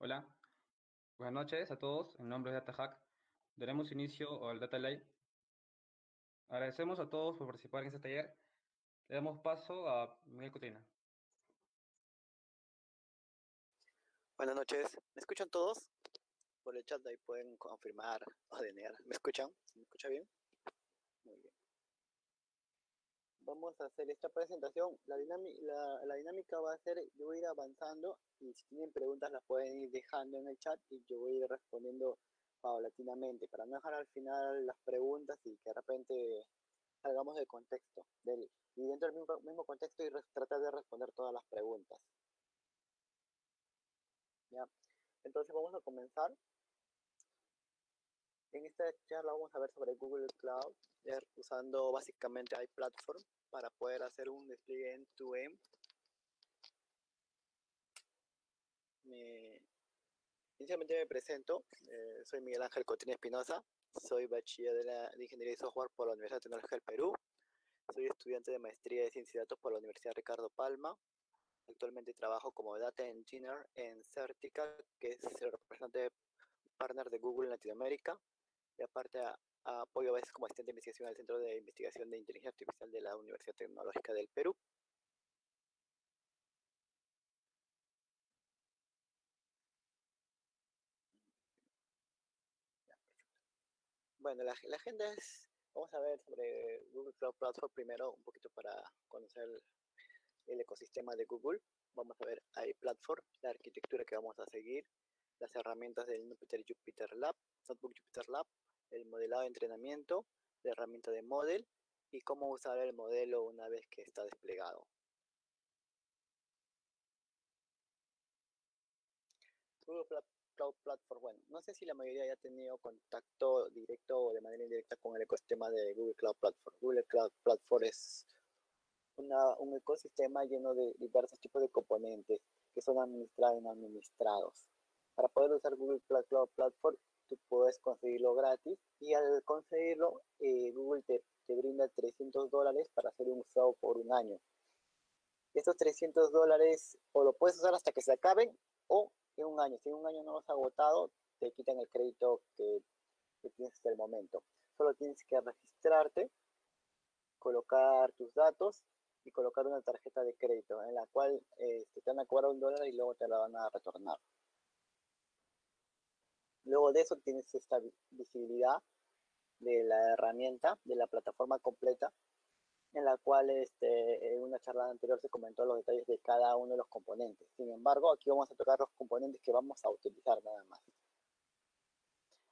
Hola, buenas noches a todos. En nombre de DataHack, daremos inicio al Data Lake. Agradecemos a todos por participar en este taller. Le damos paso a Miguel Cotina. Buenas noches. ¿Me escuchan todos? Por el chat ahí pueden confirmar o denegar. ¿Me escuchan? ¿Me escucha bien? Muy bien. Vamos a hacer esta presentación. La, la, la dinámica va a ser, yo voy a ir avanzando y si tienen preguntas las pueden ir dejando en el chat y yo voy a ir respondiendo paulatinamente para no dejar al final las preguntas y que de repente salgamos del contexto del, y dentro del mismo, contexto y tratar de responder todas las preguntas. ¿Ya? Entonces vamos a comenzar. En esta charla vamos a ver sobre Google Cloud, usando básicamente iPlatform para poder hacer un despliegue end-to-end inicialmente me presento, eh, soy Miguel Ángel Cotín Espinosa, soy bachiller de, la, Ingeniería de Software por la Universidad Tecnológica del Perú, soy estudiante de Maestría de Ciencia y Datos por la Universidad Ricardo Palma, actualmente trabajo como Data Engineer en Certica, que es el representante partner de Google en Latinoamérica, y aparte apoyo a veces como asistente de investigación al Centro de Investigación de Inteligencia Artificial de la Universidad Tecnológica del Perú. Bueno, la, agenda es, vamos a ver sobre Google Cloud Platform primero, un poquito para conocer el, ecosistema de Google. Vamos a ver hay Platform, la arquitectura que vamos a seguir, las herramientas del Jupyter Lab, Notebook Jupyter Lab, el modelado de entrenamiento, la herramienta de Model y cómo usar el modelo una vez que está desplegado. Google Cloud Platform, bueno, no sé si la mayoría haya tenido contacto directo o de manera indirecta con el ecosistema de Google Cloud Platform. Google Cloud Platform es un ecosistema lleno de diversos tipos de componentes que son administrados y no administrados. Para poder usar Google Cloud Platform, tú puedes conseguirlo gratis y al conseguirlo, eh, Google te, brinda 300 dólares para hacer un usado por un año. Estos 300 dólares o lo puedes usar hasta que se acaben o en un año. Si en un año no lo has agotado, te quitan el crédito que, tienes hasta el momento. Solo tienes que registrarte, colocar tus datos y colocar una tarjeta de crédito en la cual este, te van a cobrar un dólar y luego te la van a retornar. Luego de eso tienes esta visibilidad de la herramienta, de la plataforma completa en la cual este, en una charla anterior se comentó los detalles de cada uno de los componentes. Sin embargo, aquí vamos a tocar los componentes que vamos a utilizar nada más.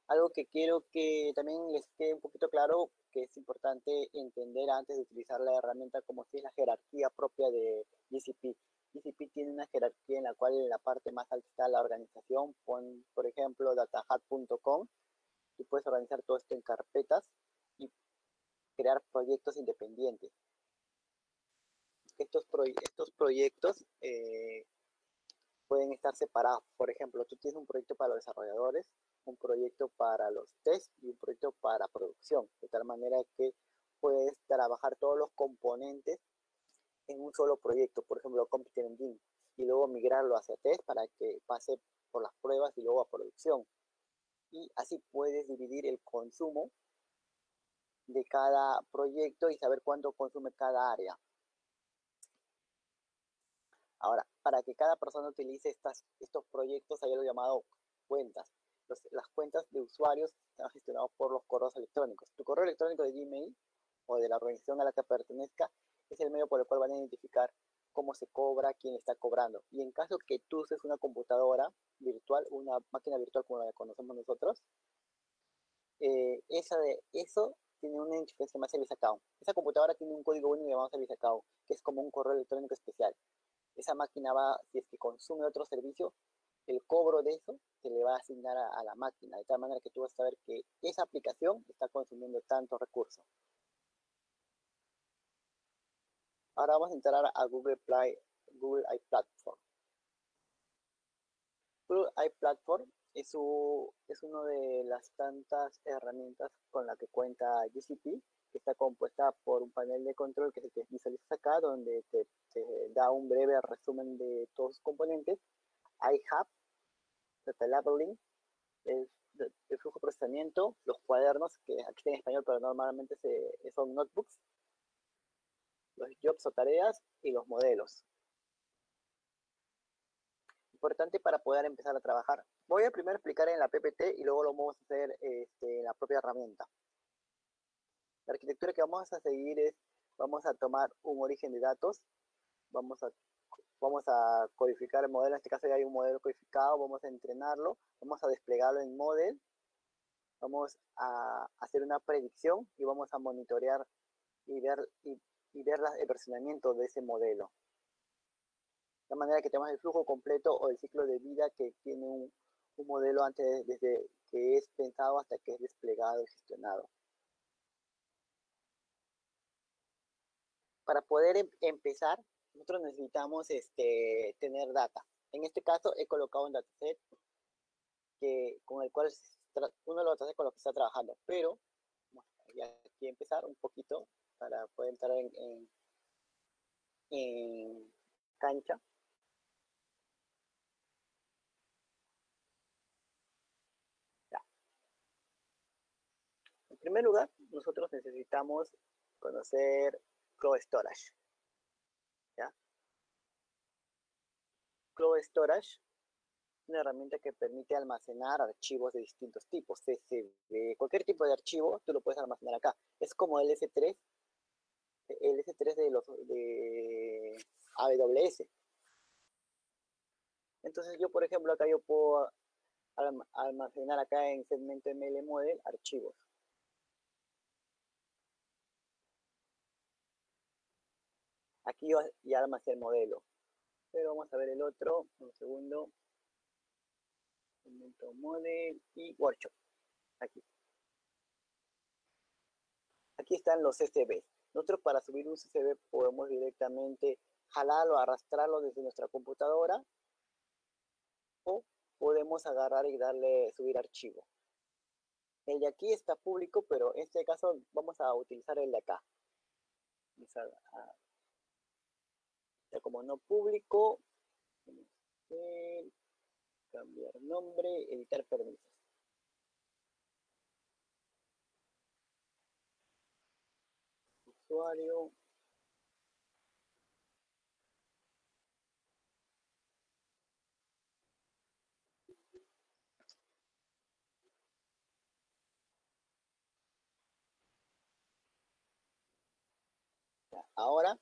Algo que quiero que también les quede un poquito claro, que es importante entender antes de utilizar la herramienta como si es la jerarquía propia de GCP. GCP tiene una jerarquía en la cual en la parte más alta está la organización, pon, por ejemplo, datahat.com, y puedes organizar todo esto en carpetas crear proyectos independientes. Estos, estos proyectos eh, pueden estar separados. Por ejemplo, tú tienes un proyecto para los desarrolladores, un proyecto para los test y un proyecto para producción, de tal manera que puedes trabajar todos los componentes en un solo proyecto, por ejemplo, Computer Engine, y luego migrarlo hacia test para que pase por las pruebas y luego a producción. Y así puedes dividir el consumo de cada proyecto y saber cuánto consume cada área. Ahora, para que cada persona utilice estas, estos proyectos hay algo llamado cuentas. las cuentas de usuarios están gestionadas por los correos electrónicos. Tu correo electrónico de Gmail o de la organización a la que pertenezca es el medio por el cual van a identificar cómo se cobra, quién está cobrando. Y en caso que tú uses una computadora virtual, una máquina virtual como la conocemos nosotros, eh, esa de, eso tiene una identificación que se llama Service Account. Esa computadora tiene un código único llamado Service Account, que es como un correo electrónico especial. Esa máquina va, si es que consume otro servicio, el cobro de eso se le va a asignar a, la máquina, de tal manera que tú vas a saber que esa aplicación está consumiendo tantos recursos. Ahora vamos a entrar a Google Play, Google iPlatform. Google iPlatform es, es una de las tantas herramientas con la que cuenta GCP, que está compuesta por un panel de control que te visualiza acá, donde te, da un breve resumen de todos sus componentes. iHub data labeling, el, el flujo de procesamiento, los cuadernos, que aquí está en español, pero normalmente se, son notebooks, los jobs o tareas y los modelos. Importante para poder empezar a trabajar. Voy a primero explicar en la PPT y luego lo vamos a hacer este, en la propia herramienta. La arquitectura que vamos a seguir es, vamos a tomar un origen de datos, vamos a, vamos a codificar el modelo, en este caso ya hay un modelo codificado, vamos a entrenarlo, vamos a desplegarlo en model, vamos a hacer una predicción y vamos a monitorear y ver, y, ver el versionamiento de ese modelo. De manera que tenemos el flujo completo o el ciclo de vida que tiene un, un modelo antes, desde que es pensado hasta que es desplegado y gestionado. para poder em, empezar, nosotros necesitamos este, tener data. En este caso he colocado un dataset que, con el cual uno de los datasets con los que está trabajando, pero bueno, aquí empezar un poquito para poder entrar en, en cancha. En primer lugar, nosotros necesitamos conocer Cloud Storage. ¿ya? Cloud Storage una herramienta que permite almacenar archivos de distintos tipos, CSV, cualquier tipo de archivo, tú lo puedes almacenar acá. Es como el S3, el S3 de los de AWS. Entonces yo, por ejemplo, acá yo puedo almacenar acá en segmento ML Model archivos. Aquí ya almacené el modelo. Pero vamos a ver el otro, un segundo. Momento model y workshop. Aquí. Aquí están los CSV. Nosotros para subir un CSV podemos directamente jalarlo, arrastrarlo desde nuestra computadora o podemos agarrar y darle subir archivo. El de aquí está público, pero en este caso vamos a utilizar el de acá. Como no público, cambiar nombre, editar permisos. Ahora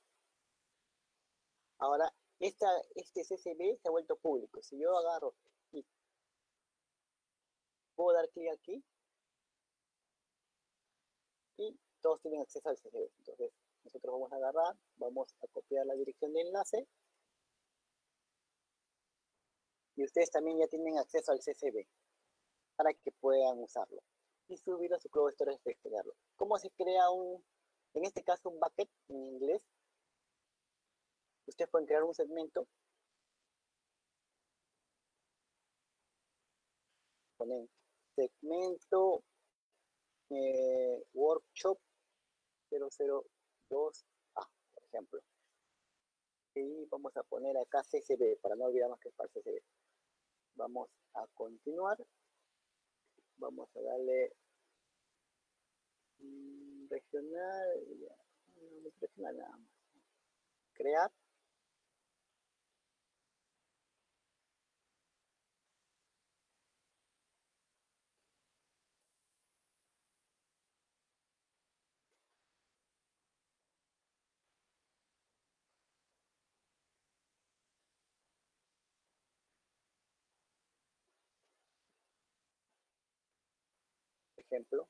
Ahora, esta, este CSV se ha vuelto público. Si yo agarro y puedo dar clic aquí y todos tienen acceso al CSV. Entonces, nosotros vamos a agarrar, vamos a copiar la dirección de enlace y ustedes también ya tienen acceso al CSV para que puedan usarlo y subirlo a su Cloud Storage de extraerlo. ¿Cómo se crea un, en este caso un bucket en inglés? ustedes pueden crear un segmento. Ponen segmento eh, workshop 002A, por ejemplo. Y vamos a poner acá CSV, para no olvidar más que es para CSV. Vamos a continuar. Vamos a darle mm, regional, no, regional nada más. Crear. Ejemplo.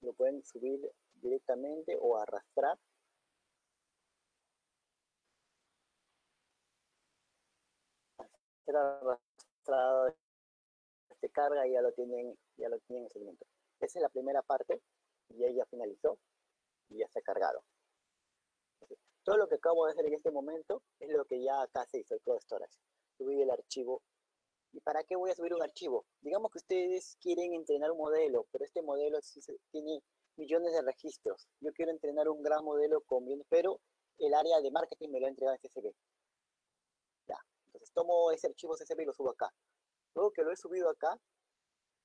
Lo pueden subir directamente o arrastrar. Arrastrado se carga y ya lo tienen, ya lo tienen en el segmento. Esa es la primera parte y ahí ya finalizó y ya se ha cargado. Todo lo que acabo de hacer en este momento es lo que ya acá se hizo, el Cloud Storage. Subí el archivo. ¿Y para qué voy a subir un archivo? Digamos que ustedes quieren entrenar un modelo, pero este modelo tiene millones de registros. Yo quiero entrenar un gran modelo con pero el área de marketing me lo ha entregado en CSV. Ya, entonces tomo ese archivo CSV y lo subo acá. Luego que lo he subido acá,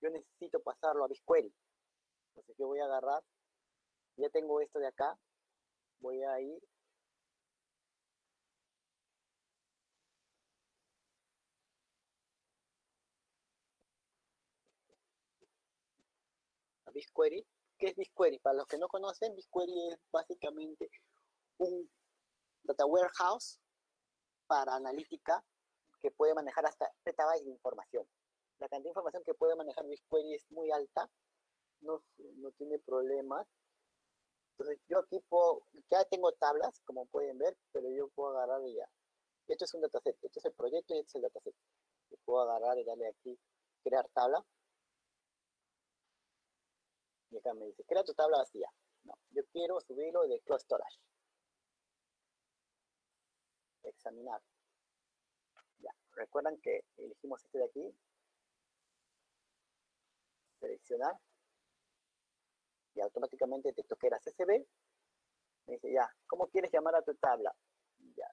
yo necesito pasarlo a BigQuery. Entonces yo voy a agarrar, ya tengo esto de acá, voy a ir a BigQuery. ¿Qué es BigQuery? Para los que no conocen, BigQuery es básicamente un data warehouse para analítica que puede manejar hasta petabytes de información. La cantidad de información que puede manejar BigQuery es muy alta, no, no tiene problemas. Entonces yo aquí puedo, ya tengo tablas, como pueden ver, pero yo puedo agarrar ya. Esto es un dataset, esto es el proyecto y este es el dataset. Yo puedo agarrar y darle aquí, crear tabla. Y acá me dice, crea tu tabla vacía. No, yo quiero subirlo de Cloud Storage. Examinar. Ya, recuerdan que elegimos este de aquí. Seleccionar. Y automáticamente detectó que era CSV. Me dice, ya, ¿cómo quieres llamar a tu tabla? Ya.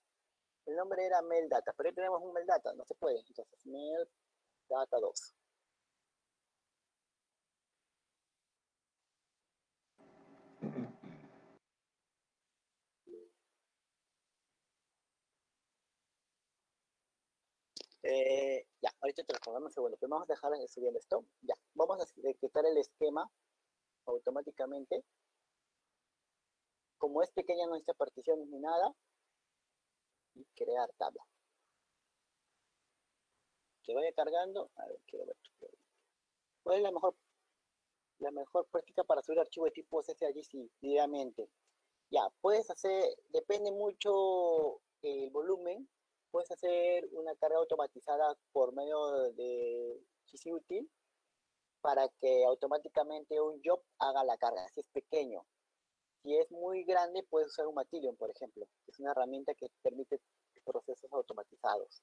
El nombre era mail data, pero ahí tenemos un mail data, no se puede. Entonces, mail data 2. Eh, ya, ahorita te lo un segundo, pero vamos a dejar subiendo esto. Ya, vamos a ejecutar el esquema automáticamente. Como es pequeña nuestra partición ni nada, y crear tabla. Que vaya cargando. A ver, quiero ver. ¿Cuál es la mejor, la mejor práctica para subir archivo de tipo SSIG diariamente? Ya, puedes hacer, depende mucho el volumen, puedes hacer una carga automatizada por medio de GCUtil para que automáticamente un job haga la carga, si es pequeño. Si es muy grande, puedes usar un Matillion, por ejemplo, es una herramienta que permite procesos automatizados.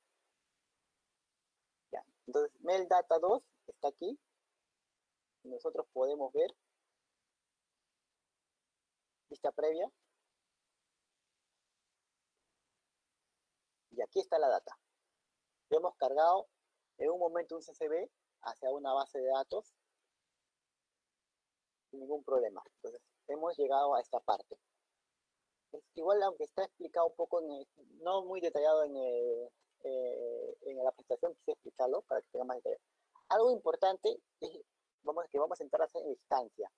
Ya. Entonces, Mail Data 2 está aquí. Nosotros podemos ver vista previa. Y aquí está la data. Hemos cargado en un momento un CCB hacia una base de datos sin ningún problema. Entonces, hemos llegado a esta parte. igual, aunque está explicado un poco, no muy detallado en, eh, en la presentación, quise explicarlo para que tenga más detalle. Algo importante es vamos, que vamos a entrar en instancia.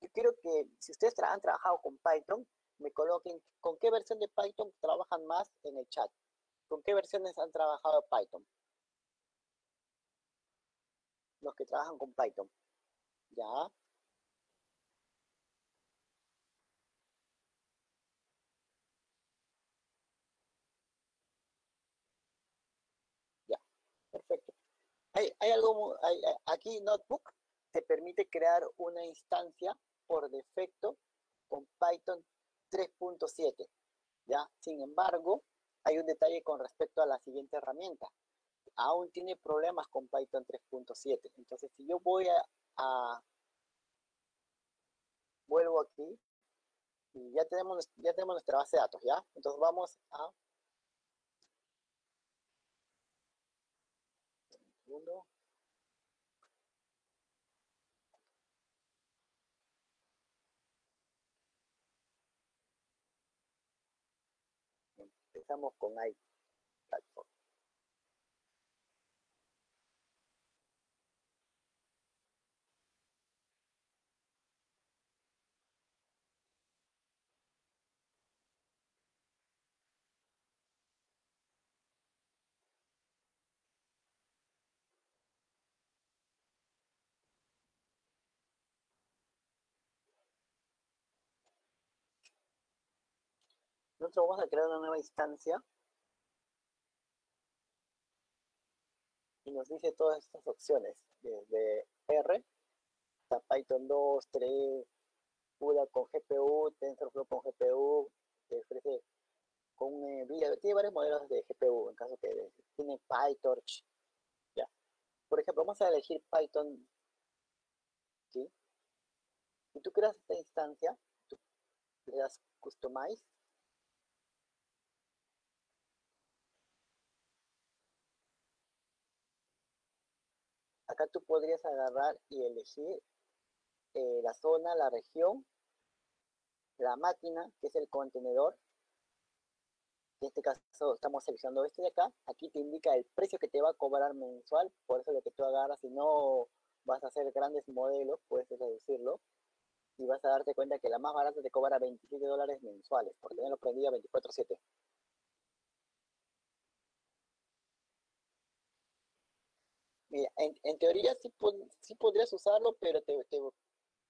Yo quiero que, si ustedes han trabajado con Python, me coloquen con qué versión de Python trabajan más en el chat. ¿Con qué versiones han trabajado Python? Los que trabajan con Python. Ya. Ya. Perfecto. Hay, hay algo, hay, aquí Notebook te permite crear una instancia por defecto con Python 3.7. ¿ya? Sin embargo, hay un detalle con respecto a la siguiente herramienta. Aún tiene problemas con Python 3.7. Entonces, si yo voy a, vuelvo aquí y ya tenemos, ya tenemos nuestra base de datos, ¿ya? Entonces vamos a Empezamos con iPlatform. Nosotros vamos a crear una nueva instancia y nos dice todas estas opciones, desde R hasta Python 2, 3, CUDA con GPU, TensorFlow con GPU, te ofrece con eh, tiene varios modelos de GPU, en caso que tiene PyTorch, ya. Por ejemplo, vamos a elegir Python, ¿sí? Si tú creas esta instancia, le das Customize. Acá tú podrías agarrar y elegir eh, la zona, la región, la máquina, que es el contenedor, en este caso estamos seleccionando este de acá, aquí te indica el precio que te va a cobrar mensual, por eso lo que tú agarras, si no vas a hacer grandes modelos, puedes reducirlo, y vas a darte cuenta que la más barata te cobra 27 dólares mensuales, por tenerlo prendido 24-7. Mira, en, teoría sí, podrías usarlo, pero te,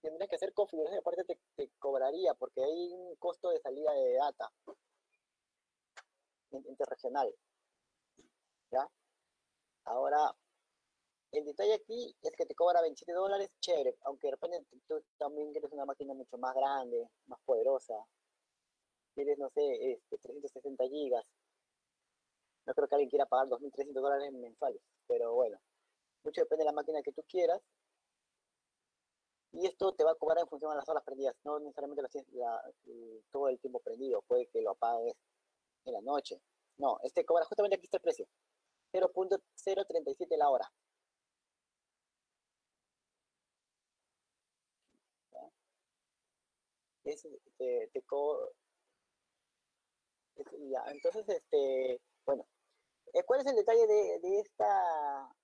tendrías que hacer configuración, aparte te, te cobraría, porque hay un costo de salida de data interregional. ¿Ya? Ahora, el detalle aquí es que te cobra 27 dólares, chévere, aunque de repente tú también quieres una máquina mucho más grande, más poderosa. Quieres, no sé, este, 360 gigas. No creo que alguien quiera pagar 2.300 dólares mensuales, pero bueno, mucho depende de la máquina que tú quieras. Y esto te va a cobrar en función de las horas prendidas, no necesariamente todo el tiempo prendido, puede que lo apagues en la noche. No, este cobra, justamente aquí está el precio. 0.037 la hora. Es, te, te ya, entonces, este, bueno, eh, ¿cuál es el detalle de, de, esta,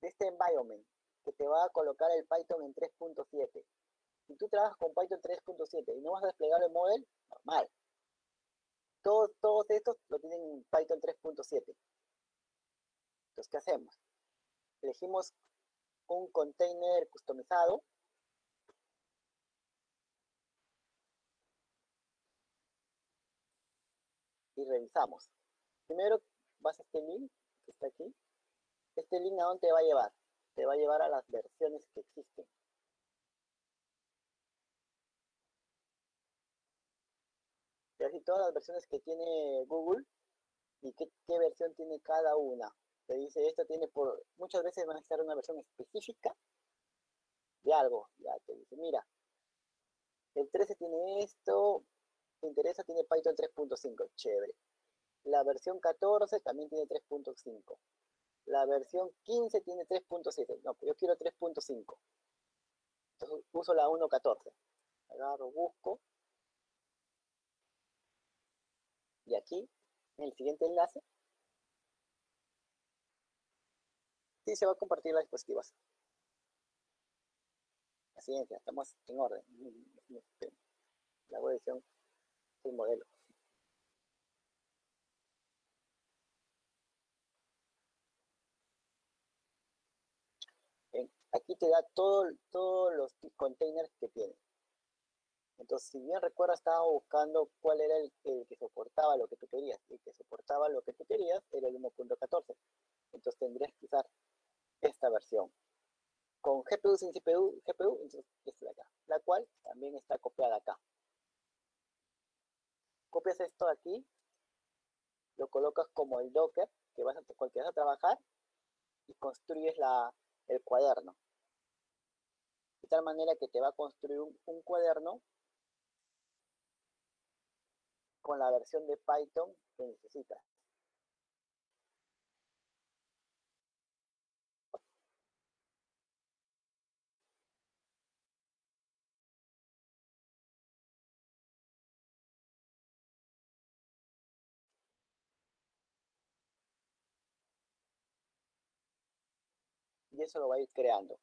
de este environment? Que te va a colocar el Python en 3.7. Si tú trabajas con Python 3.7 y no vas a desplegar el model, normal, todos, todos estos lo tienen Python 3.7. Entonces, ¿qué hacemos? Elegimos un container customizado. Y revisamos. Primero vas a este link que está aquí. Este link a dónde te va a llevar? Te va a llevar a las versiones que existen. y todas las versiones que tiene Google y qué, versión tiene cada una. Te dice, esto tiene por, muchas veces van a estar una versión específica de algo. Ya te dice, mira, el 13 tiene esto, te interesa, tiene Python 3.5, chévere. La versión 14 también tiene 3.5. La versión 15 tiene 3.7. No, yo quiero 3.5. Entonces uso la 1.14. Agarro, busco Y aquí, en el siguiente enlace, sí se va a compartir las dispositivos. Así es, ya estamos en orden. La edición del modelo. Aquí te da todo, todos los containers que tiene. Entonces, si bien recuerda, estaba buscando cuál era el, que soportaba lo que tú querías. El que soportaba lo que tú querías era el 1.14. Entonces tendrías que usar esta versión. Con GPU sin CPU, GPU, entonces esta de acá, la cual también está copiada acá. Copias esto de aquí, lo colocas como el Docker que vas a, con vas a trabajar y construyes la, el cuaderno. De tal manera que te va a construir un cuaderno con la versión de Python que necesitas. Y eso lo va a ir creando.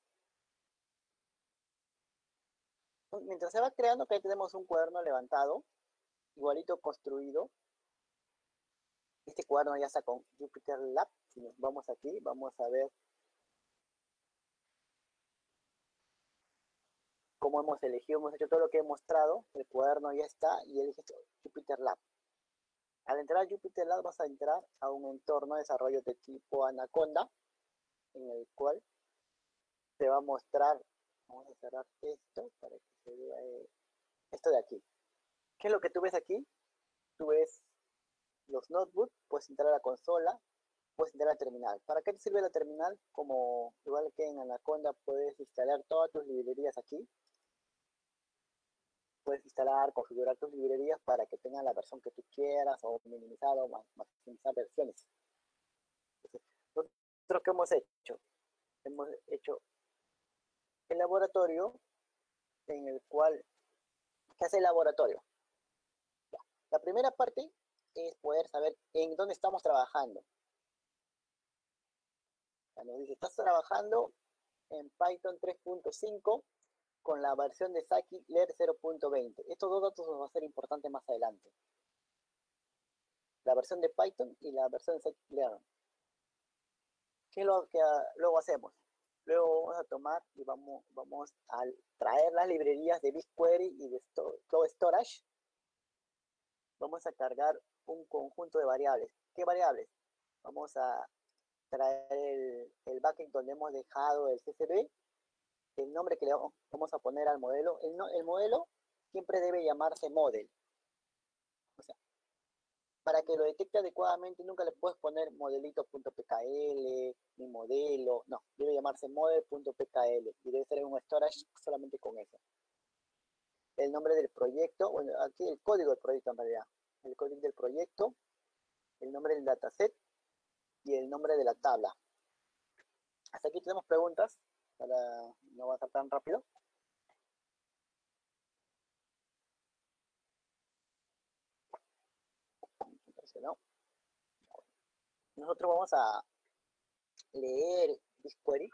Mientras se va creando, acá tenemos un cuaderno levantado igualito construido. Este cuaderno ya está con Jupyter Lab. Si nos vamos aquí, vamos a ver cómo hemos elegido, hemos hecho todo lo que he mostrado. El cuaderno ya está y elige Jupyter Lab. Al entrar a Jupyter Lab vas a entrar a un entorno de desarrollo de tipo Anaconda, en el cual te va a mostrar, vamos a cerrar esto para que se vea eh, esto de aquí. ¿Qué es lo que tú ves aquí? Tú ves los notebooks, puedes entrar a la consola, puedes entrar a la terminal. ¿Para qué te sirve la terminal? Como igual que en Anaconda puedes instalar todas tus librerías aquí. puedes instalar, configurar tus librerías para que tengan la versión que tú quieras o minimizar o maximizar versiones. nosotros qué hemos hecho? Hemos hecho el laboratorio en el cual, ¿qué hace el laboratorio? La primera parte es poder saber en dónde estamos trabajando. Nos dice, estás trabajando en Python 3.5 con la versión de Saki Leer 0.20. Estos dos datos nos va a ser importantes más adelante. La versión de Python y la versión de Scikit-Learn. ¿Qué es lo que luego hacemos? Luego vamos a tomar y vamos, vamos a traer las librerías de BigQuery y de Cloud Storage. Vamos a cargar un conjunto de variables. ¿Qué variables? Vamos a traer el, el backend donde hemos dejado el CSV el nombre que le vamos a poner al modelo. El, el modelo siempre debe llamarse model. Para que lo detecte adecuadamente nunca le puedes poner modelito.pkl ni modelo, no, debe llamarse model.pkl y debe ser un storage solamente con eso. El nombre del proyecto, bueno, aquí el código del proyecto en realidad, el código del proyecto, el nombre del dataset y el nombre de la tabla. Hasta aquí tenemos preguntas para no va a ser tan rápido. Nosotros vamos a leer BigQuery.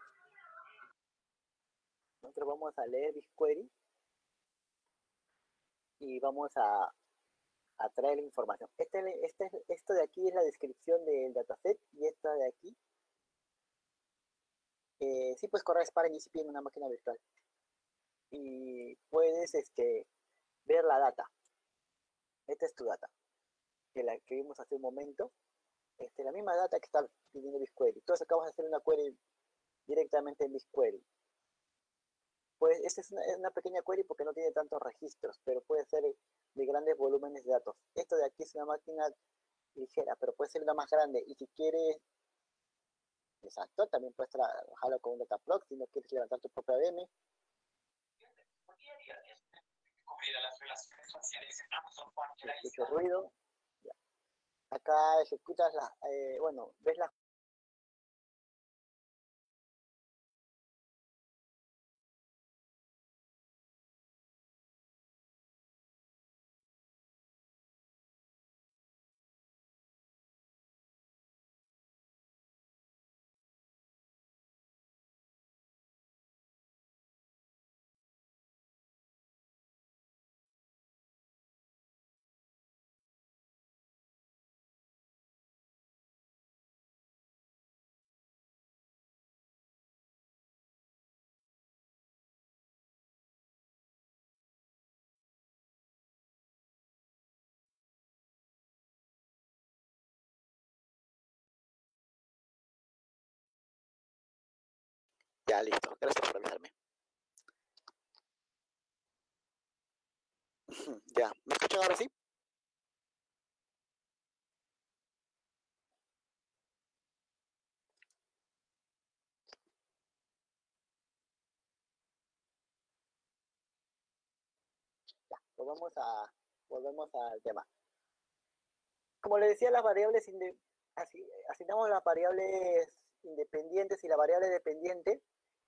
Nosotros vamos a leer BigQuery y vamos a, a traer información. Este, este, esto de aquí es la descripción del dataset y esta de aquí eh, sí puedes correr Spark GCP en una máquina virtual. Y puedes este, ver la data. Esta es tu data, que la que vimos hace un momento. Este, la misma data que está pidiendo BigQuery. Entonces acabas de hacer una query directamente en BigQuery. Pues esta es una, pequeña query porque no tiene tantos registros, pero puede ser de grandes volúmenes de datos. Esto de aquí es una máquina ligera, pero puede ser una más grande. Y si quieres Exacto, también puedes trabajarlo con un dataproc si no quieres levantar tu propia VM. Mucho ruido. Acá ejecutas la, eh, bueno, ves la Ya, listo. Gracias por avisarme. Ya, ¿me escuchan ahora sí? Ya, volvemos a volvemos al tema. Como le decía, las variables asignamos las variables independientes y la variable dependiente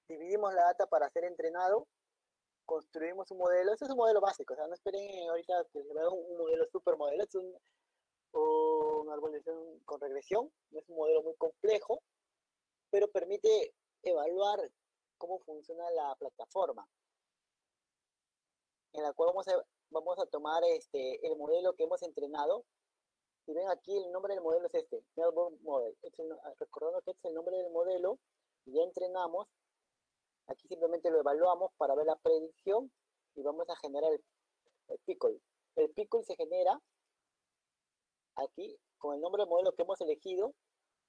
dividimos la data para ser entrenado, construimos un modelo, ese es un modelo básico, o sea, no esperen ahorita que se vea un, modelo super modelo, es un, una arbolización con regresión, no es un modelo muy complejo, pero permite evaluar cómo funciona la plataforma, en la cual vamos a, vamos a tomar este, el modelo que hemos entrenado, y ven aquí el nombre del modelo es este, Melbourne Model, recordando que este es el nombre del modelo, ya entrenamos, Aquí simplemente lo evaluamos para ver la predicción y vamos a generar el, pickle. El pickle se genera aquí con el nombre del modelo que hemos elegido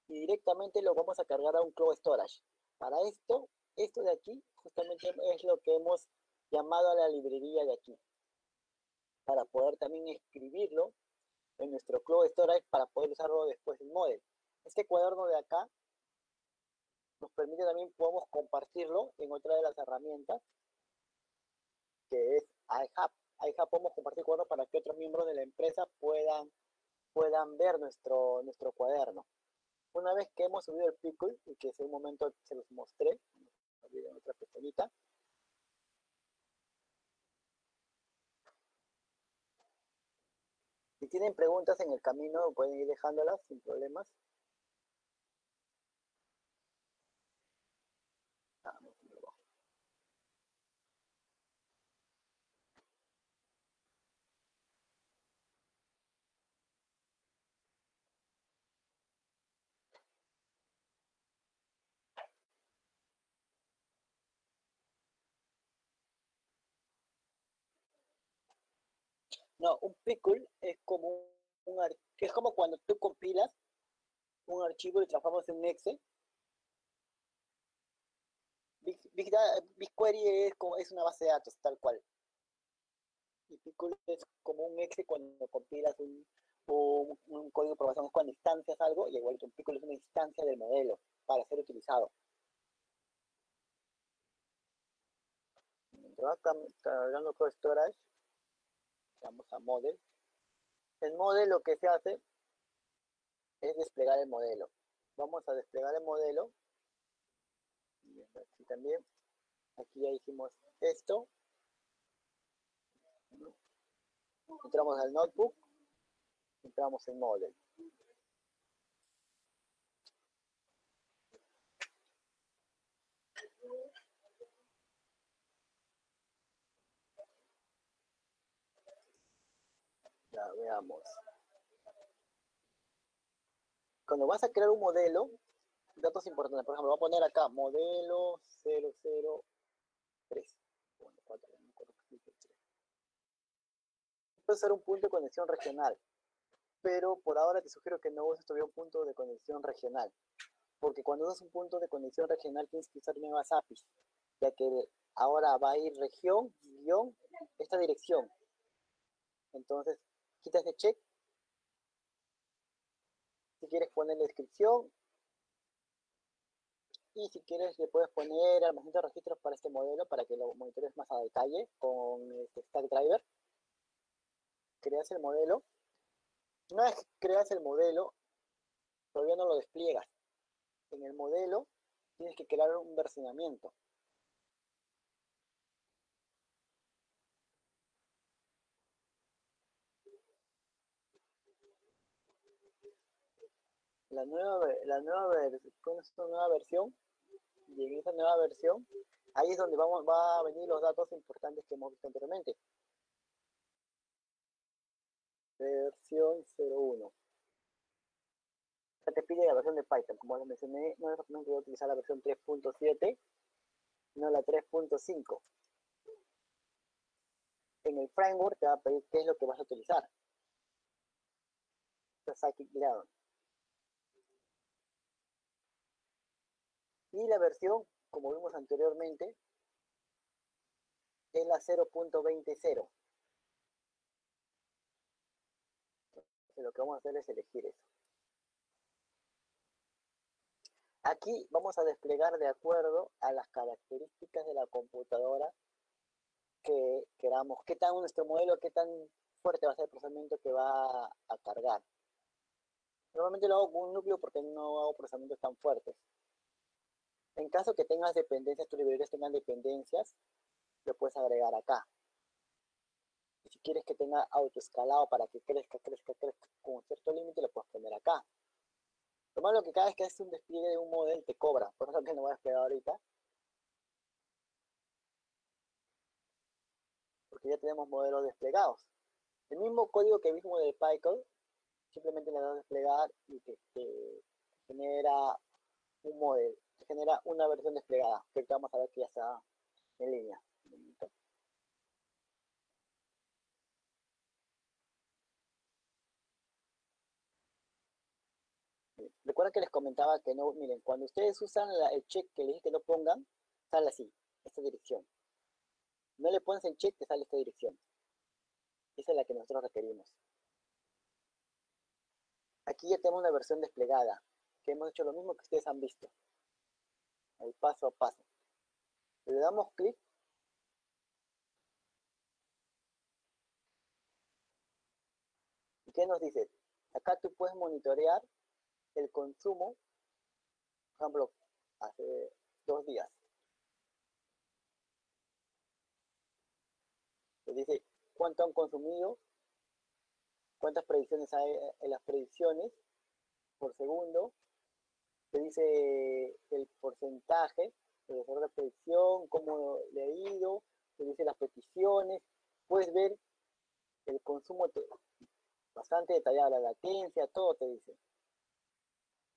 y directamente lo vamos a cargar a un cloud storage. Para esto, esto de aquí justamente es lo que hemos llamado a la librería de aquí. Para poder también escribirlo en nuestro cloud storage para poder usarlo después del model. Este cuaderno de acá nos permite también, podemos compartirlo en otra de las herramientas, que es iHub. ya podemos compartir cuaderno para que otros miembros de la empresa puedan, puedan ver nuestro, nuestro cuaderno. Una vez que hemos subido el pickle y que hace un momento se los mostré, en otra pestañita, Si tienen preguntas en el camino, pueden ir dejándolas sin problemas. No, un pickle es como un, es como cuando tú compilas un archivo y transformas en un exe. BigQuery es, como, es una base de datos, tal cual. Y pickle es como un exe cuando compilas un, un, código de programación, cuando instancias algo, y igual que un pickle es una instancia del modelo para ser utilizado. cargando con storage vamos a model. El modelo lo que se hace es desplegar el modelo. Vamos a desplegar el modelo. Aquí también. Aquí ya hicimos esto. Entramos al notebook. Entramos en model. Veamos. Cuando vas a crear un modelo, datos importantes, por ejemplo, voy a poner acá modelo 003. Bueno, Puede ser un punto de conexión regional, pero por ahora te sugiero que no uses todavía un punto de conexión regional, porque cuando usas un punto de conexión regional tienes que usar nuevas APIs, ya que ahora va a ir región, guion, esta dirección. Entonces, quitas de check. Si quieres poner la descripción. Y si quieres le puedes poner almacenamiento de registros para este modelo para que lo monitores más a detalle con este Stack Driver. Creas el modelo. Una vez creas el modelo, todavía no lo despliegas. En el modelo tienes que crear un versionamiento. La nueva, la nueva, con esta nueva versión, y en esa nueva versión, ahí es donde vamos, va a venir los datos importantes que hemos visto anteriormente. Versión 01. Ya te pide la versión de Python, como les mencioné, no es voy a utilizar la versión 3.7, no la 3.5. En el framework te va a pedir qué es lo que vas a utilizar. Y la versión, como vimos anteriormente, es la 0.20. Lo que vamos a hacer es elegir eso. Aquí vamos a desplegar de acuerdo a las características de la computadora que queramos, qué tan nuestro modelo, qué tan fuerte va a ser el procesamiento que va a cargar. Normalmente lo hago con un núcleo porque no hago procesamientos tan fuertes. En caso que tengas dependencias, tus librerías tengan dependencias, lo puedes agregar acá. Y si quieres que tenga autoescalado para que crezca, crezca, crezca con cierto límite, lo puedes poner acá. Lo malo que cada vez que haces un despliegue de un modelo te cobra, por eso que no voy a desplegar ahorita. Porque ya tenemos modelos desplegados. El mismo código que vimos de Python, simplemente le das a desplegar y te genera un modelo genera una versión desplegada, que vamos a ver que ya está en línea. Recuerda que les comentaba que no, miren, cuando ustedes usan el check que les dije que no pongan, sale así, esta dirección. No le pones el check, te sale esta dirección. Esa es la que nosotros requerimos. Aquí ya tenemos una versión desplegada, que hemos hecho lo mismo que ustedes han visto el paso a paso. Le damos clic. qué nos dice? Acá tú puedes monitorear el consumo, por ejemplo, hace dos días. Te dice cuánto han consumido, cuántas predicciones hay en las predicciones por segundo, te dice el porcentaje de la predicción, cómo le ha ido, te dice las peticiones, puedes ver el consumo bastante detallado, la latencia, todo te dice.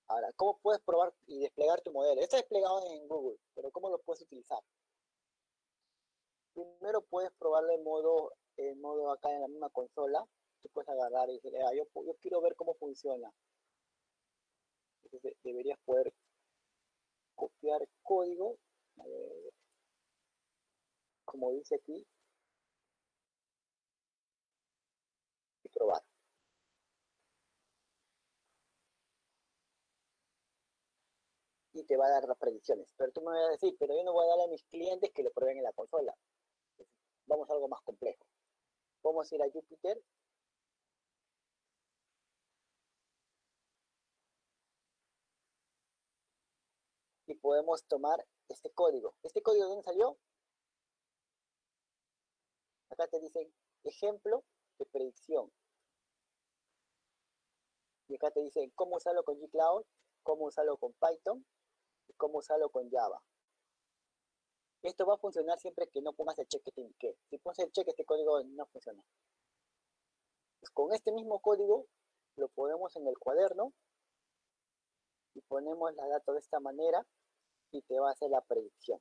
Ahora, ¿cómo puedes probar y desplegar tu modelo? Está desplegado en Google, pero ¿cómo lo puedes utilizar? Primero puedes probarlo en modo, en modo acá en la misma consola. Tú puedes agarrar y decir, ah, yo, yo quiero ver cómo funciona. Deberías poder copiar código, como dice aquí, y probar. Y te va a dar las predicciones. Pero tú me vas a decir, pero yo no voy a darle a mis clientes que lo prueben en la consola. Vamos a algo más complejo. Vamos a ir a Jupyter y podemos tomar este código. ¿Este código de dónde salió? Acá te dicen ejemplo de predicción. Y acá te dicen cómo usarlo con G-Cloud, cómo usarlo con Python y cómo usarlo con Java. Esto va a funcionar siempre que no pongas el check que te indiqué. Si pones el check, este código no funciona. Pues con este mismo código lo ponemos en el cuaderno y ponemos la data de esta manera y te va a hacer la predicción.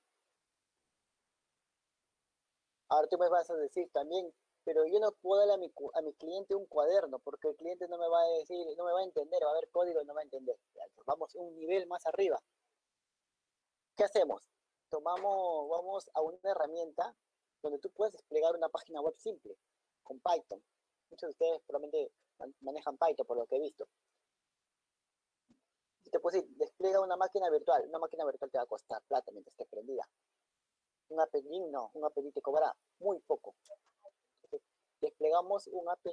Ahora tú me vas a decir también, pero yo no puedo darle a mi, a mi cliente un cuaderno porque el cliente no me va a decir, no me va a entender, va a ver código y no va a entender. Vamos un nivel más arriba. ¿Qué hacemos? Tomamos, vamos a una herramienta donde tú puedes desplegar una página web simple con Python. Muchos de ustedes probablemente manejan Python por lo que he visto te puedo decir, despliega una máquina virtual. Una máquina virtual te va a costar plata mientras esté prendida. Un App no, un App te cobra muy poco. desplegamos un App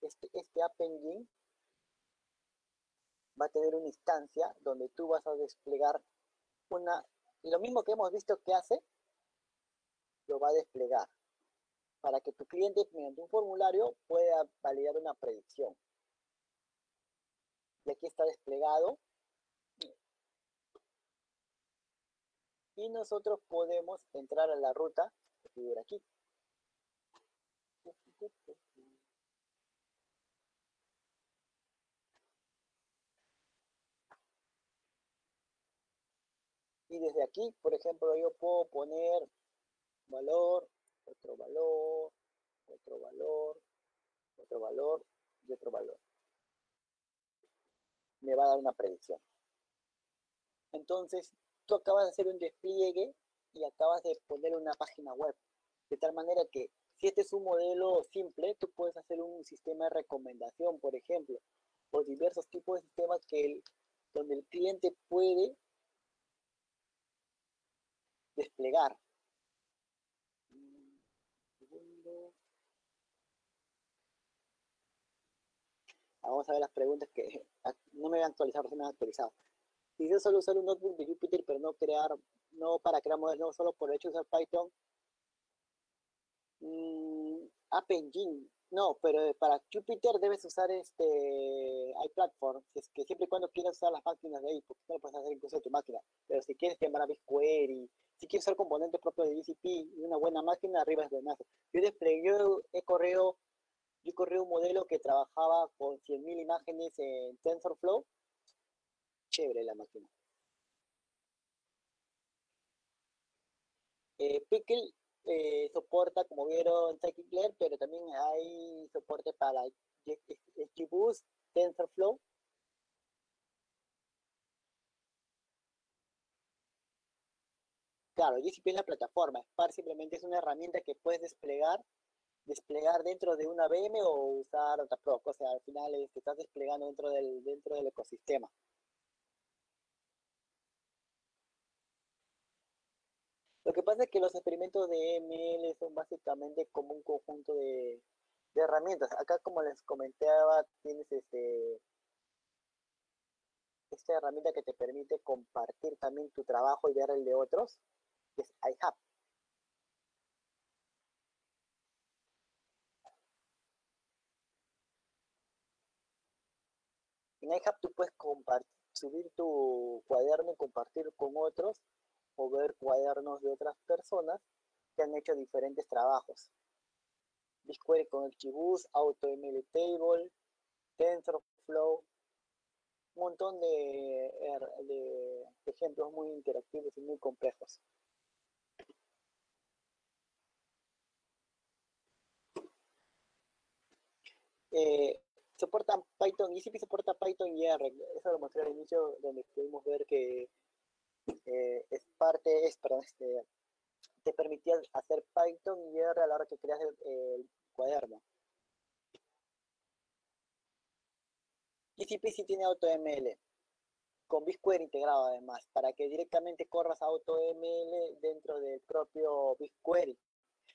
Este, este App va a tener una instancia donde tú vas a desplegar una, lo mismo que hemos visto que hace, lo va a desplegar para que tu cliente mediante un formulario pueda validar una predicción. Y aquí está desplegado. Y nosotros podemos entrar a la ruta que figura aquí. Y desde aquí, por ejemplo, yo puedo poner valor otro valor, otro valor, otro valor y otro valor. Me va a dar una predicción. Entonces, tú acabas de hacer un despliegue y acabas de poner una página web. De tal manera que si este es un modelo simple, tú puedes hacer un sistema de recomendación, por ejemplo, o diversos tipos de sistemas que donde el cliente puede desplegar Vamos a ver las preguntas que no me han actualizado, se me. Dice solo usar un notebook de Jupyter, pero no crear, no para crear modelos, solo por el hecho de usar Python. Mm, App Engine, no, pero para Jupyter debes usar este iPlatform, es que siempre y cuando quieras usar las máquinas de ahí, no lo puedes hacer incluso tu máquina. Pero si quieres llamar a BigQuery, si quieres usar componentes propios de GCP y una buena máquina, arriba es buenazo. Yo desplegué, he corrido yo corrí un modelo que trabajaba con 100.000 imágenes en TensorFlow. Chévere la máquina. Eh, Pickle eh, soporta, como vieron, Scikit-Learn, pero también hay soporte para XGBoost, TensorFlow. Claro, GCP es la plataforma, Spark simplemente es una herramienta que puedes desplegar desplegar dentro de una VM o usar otra pro, o sea, al final es que estás desplegando dentro del, dentro del ecosistema. Lo que pasa es que los experimentos de ML son básicamente como un conjunto de, de herramientas. Acá, como les comentaba, tienes este, esta herramienta que te permite compartir también tu trabajo y ver el de otros, que es iHub. iHub tú puedes subir tu cuaderno y compartir con otros o ver cuadernos de otras personas que han hecho diferentes trabajos. BigQuery con el Chibus, AutoML Table, TensorFlow, un montón de, de, ejemplos muy interactivos y muy complejos. Eh, soportan Python, ECP soporta Python y R. Eso lo mostré al inicio, donde pudimos ver que eh, es parte, es, perdón, este, te permitía hacer Python y R a la hora que creas el, cuaderno. GCP sí tiene AutoML, con BigQuery integrado además, para que directamente corras AutoML dentro del propio BigQuery,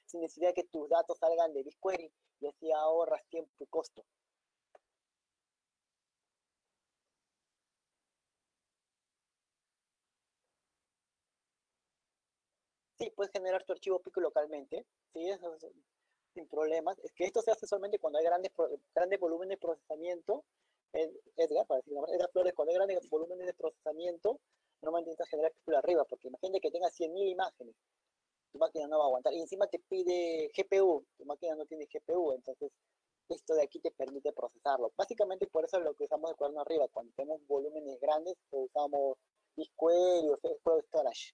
sin necesidad que tus datos salgan de BigQuery y así ahorras tiempo y costo. Sí, puedes generar tu archivo Pico localmente, sí, sin problemas. Es que esto se hace solamente cuando hay grandes, grandes volúmenes de procesamiento. Edgar, para decirlo Edgar Flores, cuando hay grandes volúmenes de procesamiento, normalmente necesitas generar Pico arriba, porque imagínate que tengas 100.000 imágenes, tu máquina no va a aguantar. Y encima te pide GPU, tu máquina no tiene GPU, entonces esto de aquí te permite procesarlo. Básicamente por eso es lo que usamos el cuaderno arriba. Cuando tenemos volúmenes grandes, usamos BigQuery o Storage.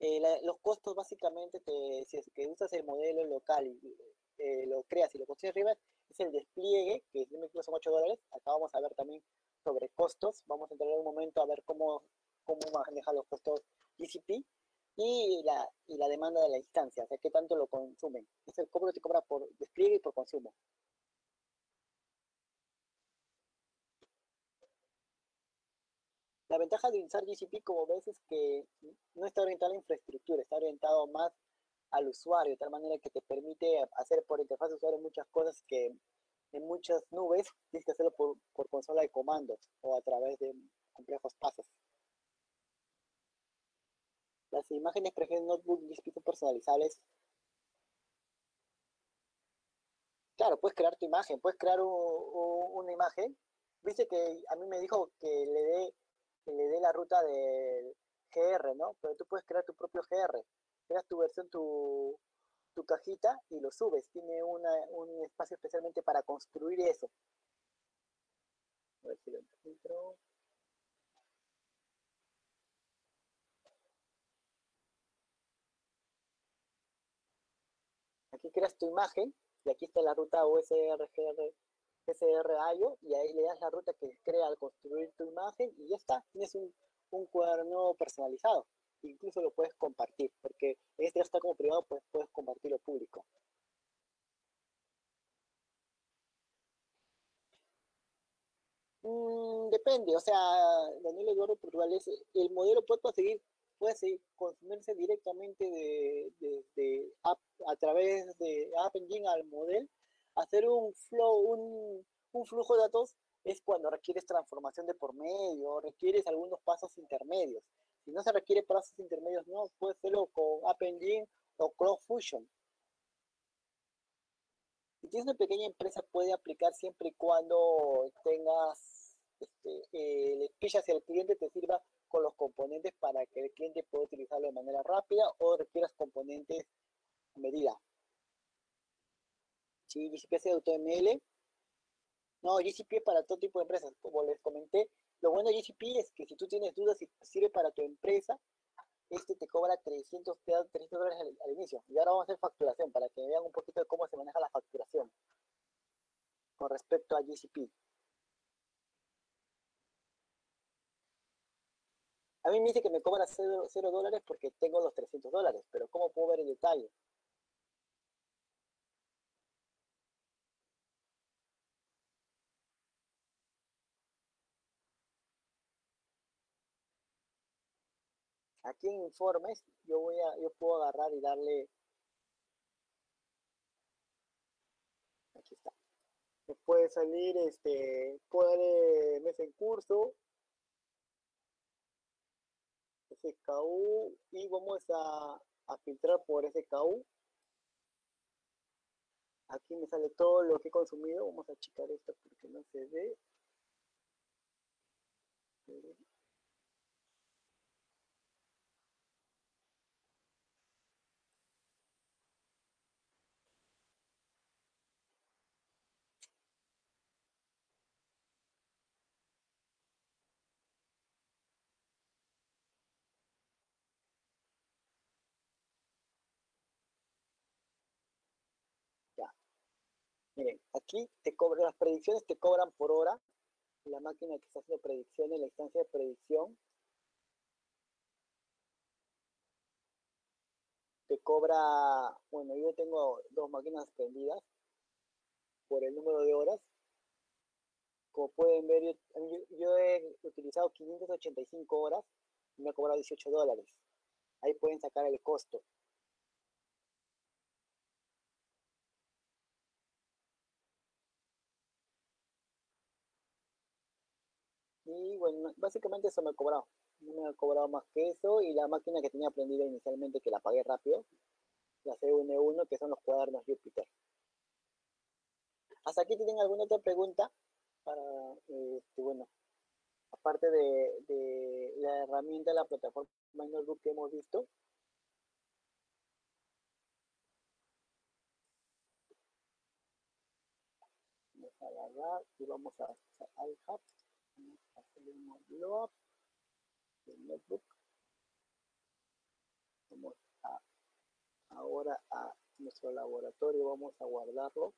Eh, los costos básicamente, si es que usas el modelo local y eh, lo creas y lo construyes arriba, es el despliegue, que son 8 dólares. Acá vamos a ver también sobre costos. Vamos a entrar en un momento a ver cómo, cómo maneja los costos GCP y la, y la demanda de la instancia, o sea, qué tanto lo consumen. Es el cobro que te cobra por despliegue y por consumo. La ventaja de usar GCP, como ves, es que no está orientado a la infraestructura, está orientado más al usuario, de tal manera que te permite hacer por interfaz de usuario muchas cosas que en muchas nubes tienes que hacerlo por, consola de comandos o a través de complejos pasos. Las imágenes, por ejemplo, notebook GCP son personalizables. Claro, puedes crear tu imagen, puedes crear una imagen. Viste que a mí me dijo que le dé que le dé la ruta del GR, ¿no? Pero tú puedes crear tu propio GR. Creas tu versión, tu, tu cajita y lo subes. Tiene una, un espacio especialmente para construir eso. A ver si lo encuentro. Aquí creas tu imagen y aquí está la ruta USR, GR, SRIO y ahí le das la ruta que crea al construir tu imagen y ya está, tienes un, un cuaderno personalizado. Incluso lo puedes compartir, porque este ya está como privado, pues puedes compartirlo público. Mm, depende, o sea, Daniel Eduardo Portugal el modelo puede seguir, puede seguir consumirse directamente de, de, a través de App Engine al modelo hacer un flow, un, flujo de datos es cuando requieres transformación de por medio, requieres algunos pasos intermedios. Si no se requiere pasos intermedios, no, puedes hacerlo con App Engine o CloudFusion. Si tienes una pequeña empresa, puede aplicar siempre y cuando tengas, este, eh, le pillas y el cliente te sirva con los componentes para que el cliente pueda utilizarlo de manera rápida o requieras componentes a medida. ¿Sí? GCP hace AutoML. No, GCP para todo tipo de empresas, como les comenté. Lo bueno de GCP es que si tú tienes dudas y sirve para tu empresa, este te cobra 300, 300 dólares al, inicio. Y ahora vamos a hacer facturación para que vean un poquito de cómo se maneja la facturación con respecto a GCP. A mí me dice que me cobra 0, 0 dólares porque tengo los 300 dólares, pero ¿cómo puedo ver el detalle? Aquí en informes, yo voy a, yo puedo agarrar y darle, aquí está, me puede salir, este, puedo darle mes en curso, SKU, y vamos a, a filtrar por SKU, aquí me sale todo lo que he consumido, vamos a checar esto porque no se ve, Miren, aquí te cobran, las predicciones te cobran por hora. La máquina que está haciendo predicciones, la instancia de predicción, te cobra, bueno, yo tengo dos máquinas prendidas por el número de horas. Como pueden ver, yo, yo he utilizado 585 horas y me ha cobrado 18 dólares. Ahí pueden sacar el costo. Y bueno, básicamente eso me ha cobrado. No me ha cobrado más que eso y la máquina que tenía prendida inicialmente que la pagué rápido, la CN1, que son los cuadernos Jupyter. ¿Hasta aquí tienen alguna otra pregunta? Para, este, bueno, aparte de, de la herramienta, la plataforma MinorBook que hemos visto. Vamos a agarrar y vamos a, al hub hacemos blow up del notebook. Vamos a, ahora a nuestro laboratorio, vamos a guardarlo.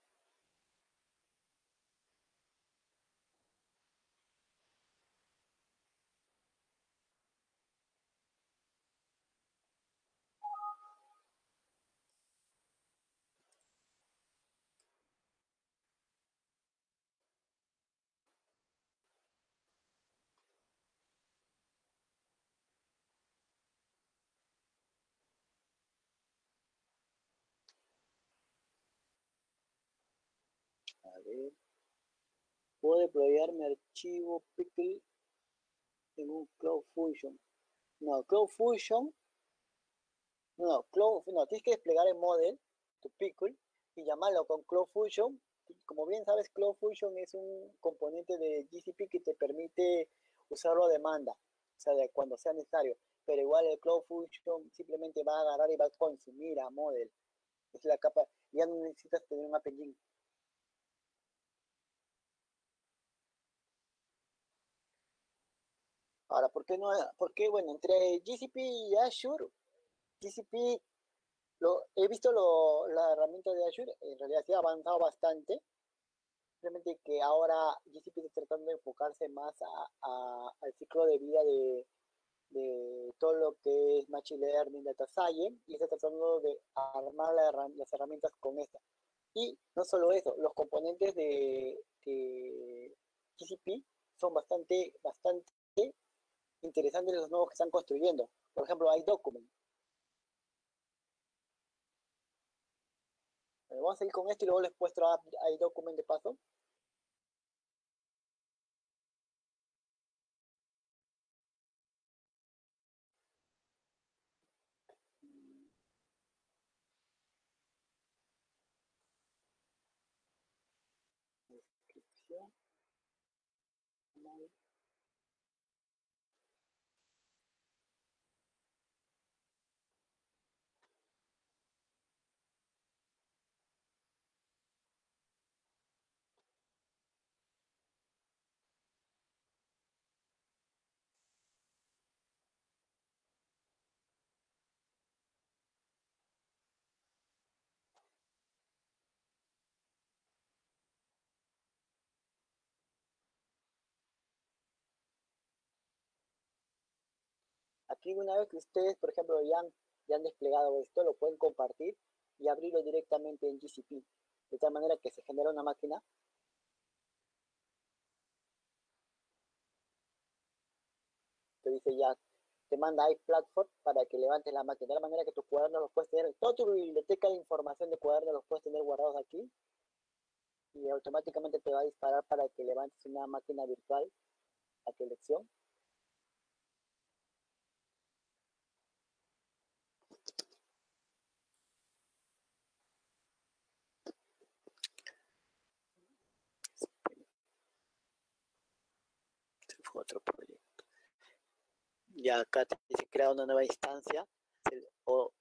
A ver. Puedo deployar mi archivo Pickle en un Cloud Fusion. No, Cloud Fusion. No, Cloud, no, tienes que desplegar el model, tu Pickle, y llamarlo con Cloud Fusion. Como bien sabes, Cloud Fusion es un componente de GCP que te permite usarlo a demanda, o sea, cuando sea necesario. Pero igual el Cloud Fusion simplemente va a agarrar y va a consumir a model. Es la capa, ya no necesitas tener un App Ahora, ¿por qué no? Porque, bueno, entre GCP y Azure, GCP, lo, he visto lo, la herramienta de Azure, en realidad sí ha avanzado bastante, simplemente que ahora GCP está tratando de enfocarse más a, al ciclo de vida de, de, todo lo que es Machine Learning, Data Science, y está tratando de armar las herramientas con esta. Y no solo eso, los componentes de, de GCP son bastante, bastante interesantes los nuevos que están construyendo. Por ejemplo, hay document. vamos a seguir con esto y luego les muestro hay document de paso. Descripción. Aquí una vez que ustedes, por ejemplo, ya han, desplegado esto, lo pueden compartir y abrirlo directamente en GCP. De tal manera que se genera una máquina que dice ya te manda iPlatform para que levantes la máquina, de la manera que tus cuadernos los puedes tener, toda tu biblioteca de información de cuadernos los puedes tener guardados aquí y automáticamente te va a disparar para que levantes una máquina virtual a tu elección. Otro proyecto. Ya acá dice crear una nueva instancia o,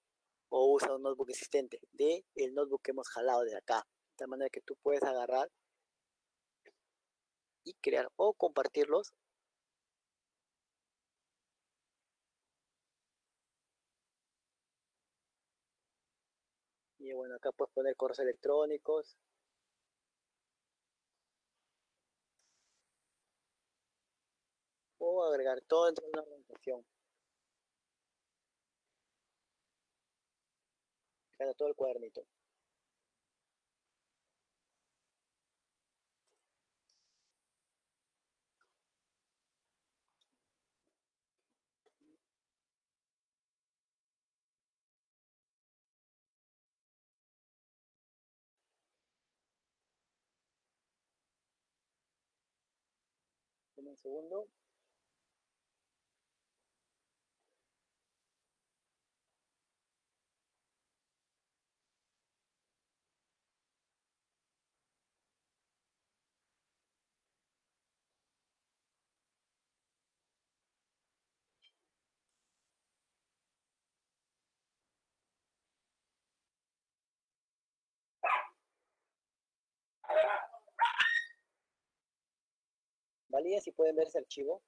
o usa un notebook existente de el notebook que hemos jalado de acá. De manera que tú puedes agarrar y crear o compartirlos. Y bueno acá puedes poner correos electrónicos o agregar todo dentro de una organización cada todo el cuadernito un segundo. Valía si pueden ver ese archivo.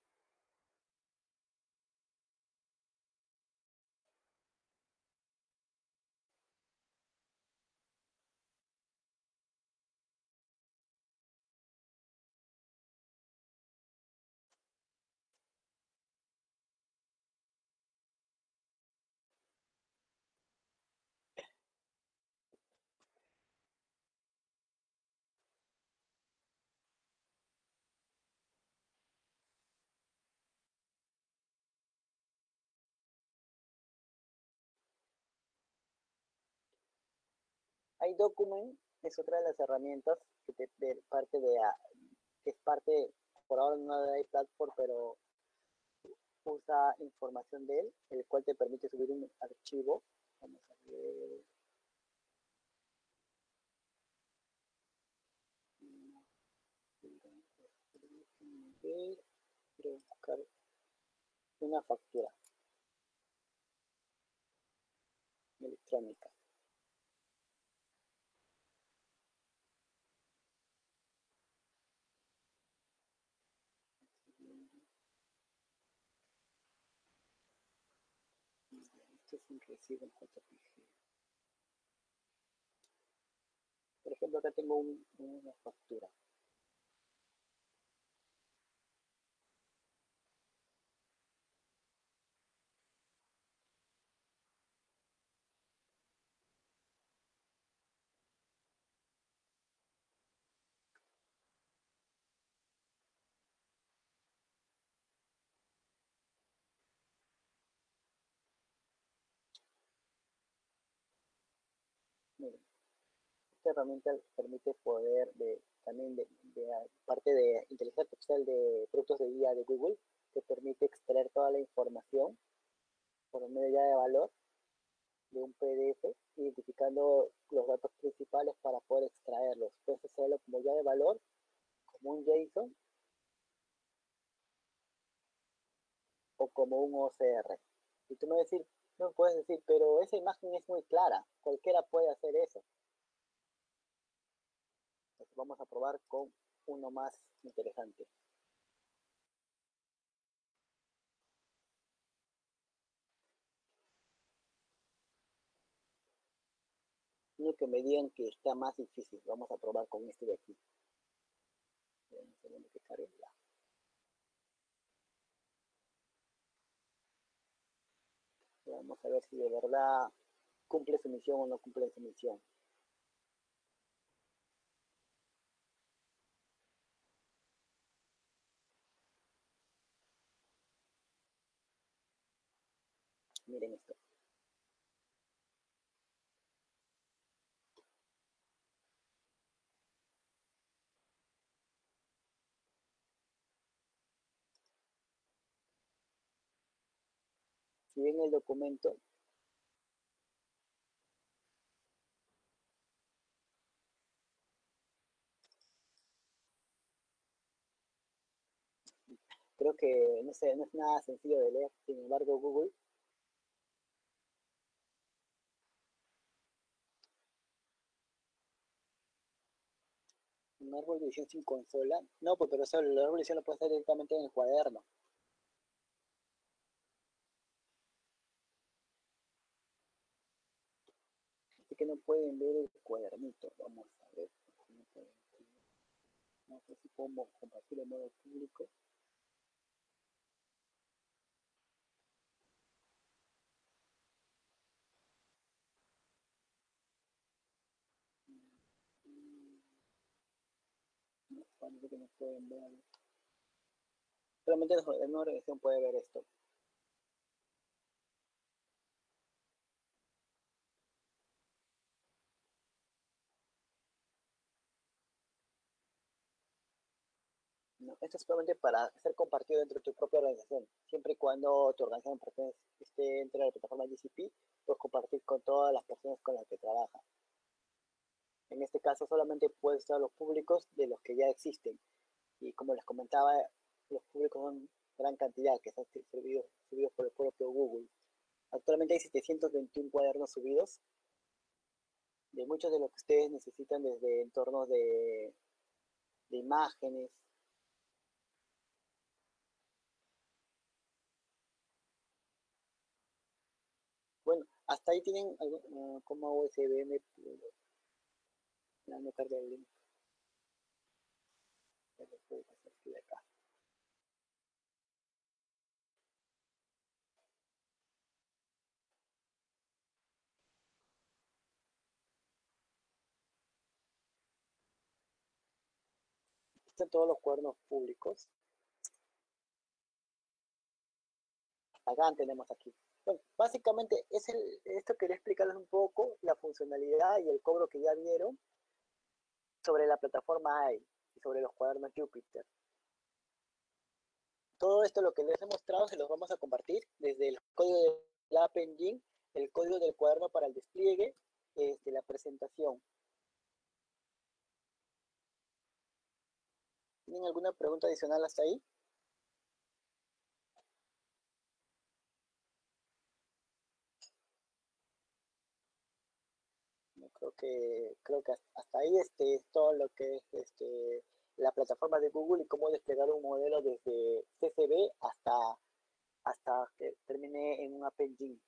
Hay Document, es otra de las herramientas que te, parte de, que es parte, por ahora no de Platform, pero usa información de él, el cual te permite subir un archivo. Vamos a ver. Una factura electrónica. Un recibo en JPG. Por ejemplo, acá tengo un, una factura. Esta herramienta permite poder de, también de, parte de inteligencia artificial de productos de guía de Google, que permite extraer toda la información por medio de valor de un PDF, identificando los datos principales para poder extraerlos. Puedes hacerlo como ya de valor, como un JSON o como un OCR. Y tú me vas a decir, no puedes decir, pero esa imagen es muy clara, cualquiera puede hacer eso. vamos a probar con uno más interesante. Uno que me digan que está más difícil. Vamos a probar con este de aquí. Vamos a ver si de verdad cumple su misión o no cumple su misión. Miren esto. Si ven el documento, creo que no sé, no es nada sencillo de leer, sin embargo Google. Un árbol de visión sin consola, no, pues pero eso, el árbol de visión lo puedes hacer directamente en el cuaderno. Que no pueden ver el cuadernito, vamos a ver. No sé si podemos compartir en modo público. parece que no pueden ver. Solamente la regresión puede ver esto. Esto es solamente para ser compartido dentro de tu propia organización. Siempre y cuando tu organización esté dentro de la plataforma GCP, puedes compartir con todas las personas con las que trabajas. En este caso solamente puede estar los públicos de los que ya existen. Y como les comentaba, los públicos son gran cantidad que están subidos, subidos por el propio Google. Actualmente hay 721 cuadernos subidos de muchos de los que ustedes necesitan desde entornos de, de imágenes, Bueno, hasta ahí tienen uh, como USB no carga el link. Están todos los cuernos públicos. Acá tenemos aquí. Básicamente es el, esto quería explicarles un poco la funcionalidad y el cobro que ya vieron sobre la plataforma AI y sobre los cuadernos Jupyter. Todo esto lo que les he mostrado se los vamos a compartir desde el código de la App Engine, el código del cuaderno para el despliegue, este, la presentación. ¿Tienen alguna pregunta adicional hasta ahí? Creo que creo que hasta ahí este es todo lo que es este la plataforma de Google y cómo desplegar un modelo desde CCB hasta hasta que termine en un App Engine.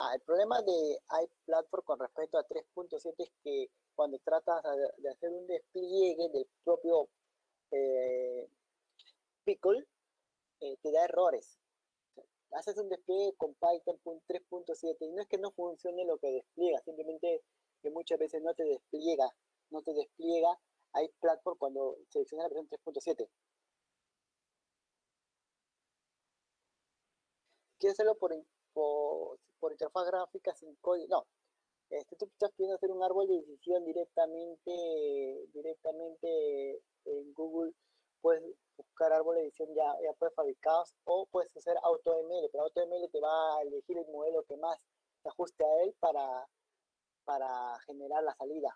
Ah, el problema de iPlatform con respecto a 3.7 es que cuando tratas de hacer un despliegue del propio eh, Pickle, eh, te da errores. Haces un despliegue con Python 3.7 y no es que no funcione lo que despliega, simplemente que muchas veces no te despliega, no te despliega iPlatform cuando seleccionas la versión 3.7. Quiero hacerlo por, por por interfaz gráfica sin código. No, este, tú estás pidiendo hacer un árbol de decisión directamente, directamente en Google. Puedes buscar árbol de edición ya, ya prefabricados o puedes hacer AutoML, pero AutoML te va a elegir el modelo que más se ajuste a él para, para generar la salida.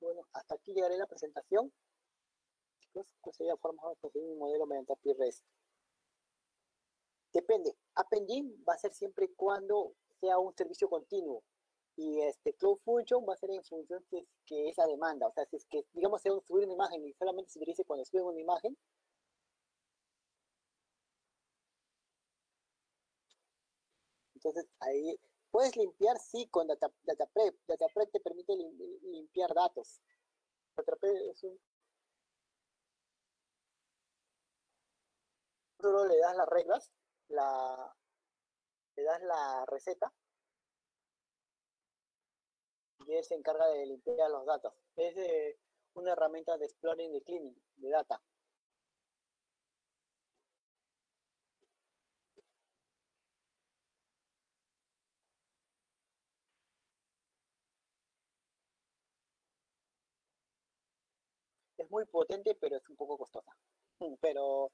Bueno, hasta aquí llegaré la presentación. Chicos, pues ya formamos un modelo mediante API REST. Depende. App Engine va a ser siempre cuando sea un servicio continuo. Y este Cloud Function va a ser en función de que esa demanda, o sea, si es que, digamos, se va a subir una imagen y solamente se utiliza cuando suben una imagen, entonces ahí puedes limpiar, sí, con Data, DataPrep. DataPrep te permite limpiar datos. DataPrep es un... Solo le das las reglas, la, le das la receta y él se encarga de limpiar los datos. Es una herramienta de exploring de cleaning de data. Muy potente, pero es un poco costosa. Pero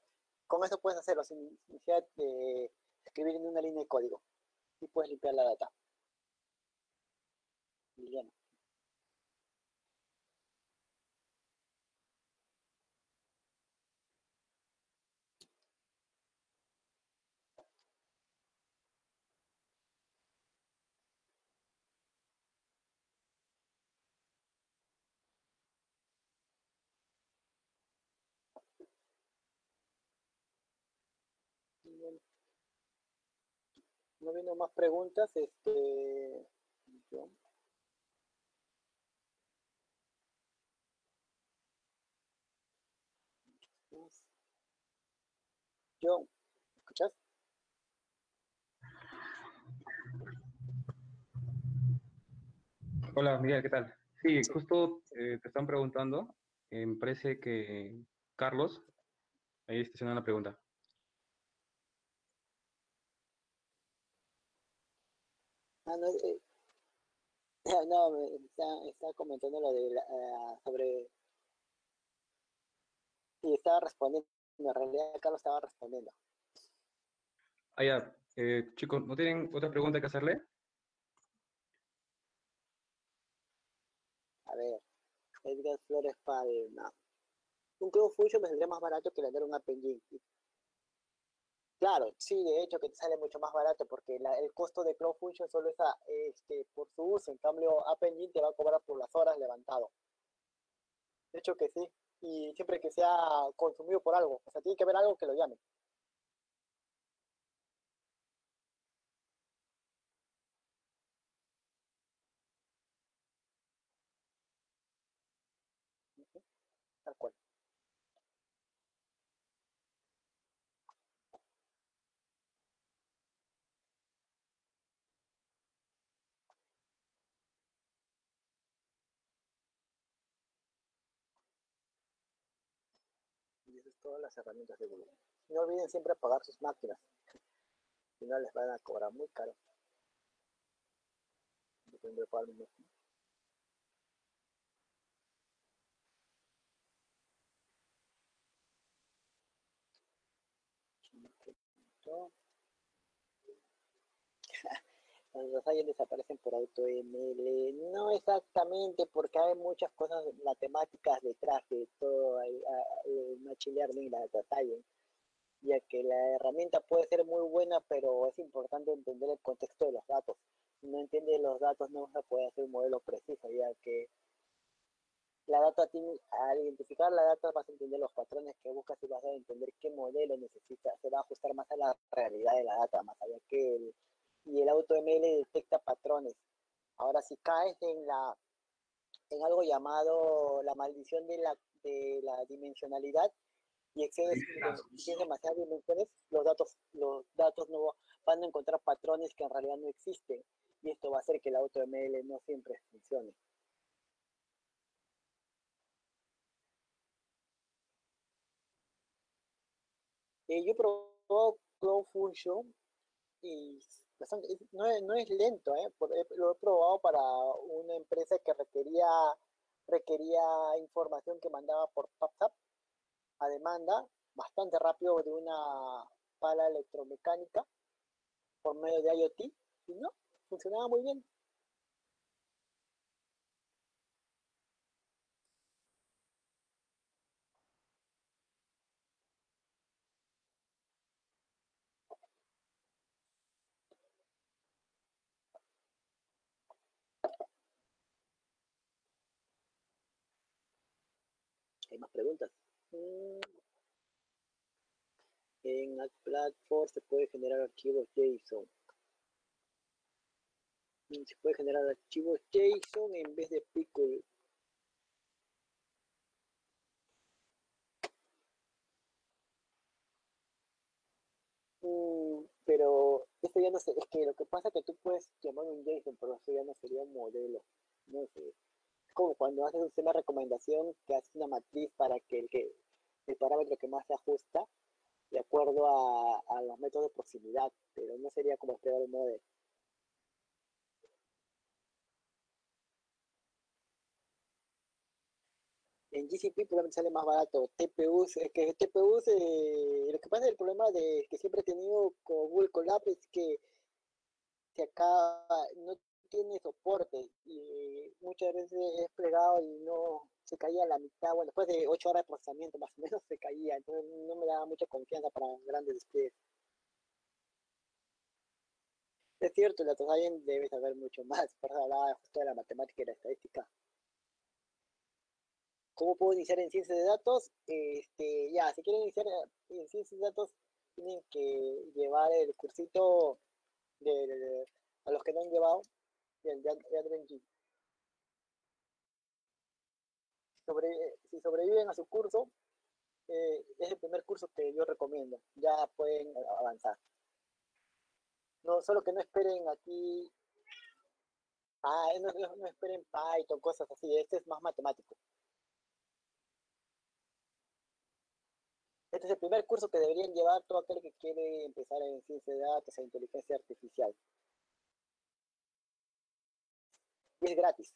con eso puedes hacerlo sin necesidad de escribir en una línea de código. Y puedes limpiar la data. Liliana. No viendo más preguntas, este, Yo, ¿me escuchas? Hola, Miguel, ¿qué tal? Sí, justo eh, te están preguntando, eh, me parece que Carlos, ahí está haciendo una pregunta. Ah, no, eh, no, está, está, comentando lo de la, uh, sobre y estaba respondiendo, en realidad Carlos estaba respondiendo. Ah, ya. Eh, chicos, ¿no tienen otra pregunta que hacerle? A ver, Edgar Flores Palma. Un Cloud Function me saldría más barato que vender un App Engine. Claro, sí, de hecho que te sale mucho más barato porque el costo de Cloud Function solo es este, por su uso, en cambio App Engine te va a cobrar por las horas levantado. De hecho que sí y siempre que sea consumido por algo. O sea, tiene que haber algo que lo llame. Todas las herramientas de Google. No olviden siempre pagar sus máquinas, si no les van a cobrar muy caro. Depende de pagar mi los fallos desaparecen por AutoML. No exactamente, porque hay muchas cosas matemáticas detrás de todo el, el Machine Learning la Data ya que la herramienta puede ser muy buena, pero es importante entender el contexto de los datos. Si no entiendes los datos, no se puede hacer un modelo preciso, ya que la data al identificar la data vas a entender los patrones que buscas y vas a entender qué modelo necesitas, se va a ajustar más a la realidad de la data, más allá que el, y el AutoML detecta patrones. Ahora, si caes en, la, en algo llamado la maldición de la, de la dimensionalidad y excedes demasiadas dimensiones, los datos, los datos no van a encontrar patrones que en realidad no existen. Y esto va a hacer que el AutoML no siempre funcione. Eh, yo probado Cloud Function y no, es, lento, ¿eh? lo he probado para una empresa que requería, requería información que mandaba por WhatsApp a demanda, bastante rápido de una pala electromecánica por medio de IoT, y no, funcionaba muy bien. ¿Hay más preguntas? Mm. En la Platform se puede generar archivos JSON. Mm, se puede generar archivos JSON en vez de Pickle. Mm, pero esto ya no sé, es que lo que pasa es que tú puedes llamar un JSON, pero eso ya no sería un modelo. No sé. Como cuando haces un sistema de recomendación que hace una matriz para que el, que el parámetro que más se ajusta de acuerdo a, a los métodos de proximidad, pero no sería como esperar un modelo. en GCP probablemente sale más barato. TPUs, es que TPUs, eh, lo que pasa es el problema de que siempre he tenido con Google Colab es que se acá no tiene soporte y muchas veces es plegado y no se caía a la mitad, bueno, después de 8 horas de procesamiento más o menos se caía, entonces no me daba mucha confianza para grandes despliegues. Es cierto, la alguien debe saber mucho más, para hablar justo de la matemática y la estadística. ¿Cómo puedo iniciar en ciencias de datos? Este, ya, si quieren iniciar en ciencias de datos, tienen que llevar el cursito de, a los que no han llevado, de, de, Sobre, si sobreviven a su curso, eh, es el primer curso que yo recomiendo. Ya pueden avanzar. No, solo que no esperen aquí. Ah, no, no esperen Python, cosas así. Este es más matemático. Este es el primer curso que deberían llevar todo aquel que quiere empezar en ciencia de datos e inteligencia artificial. Y es gratis.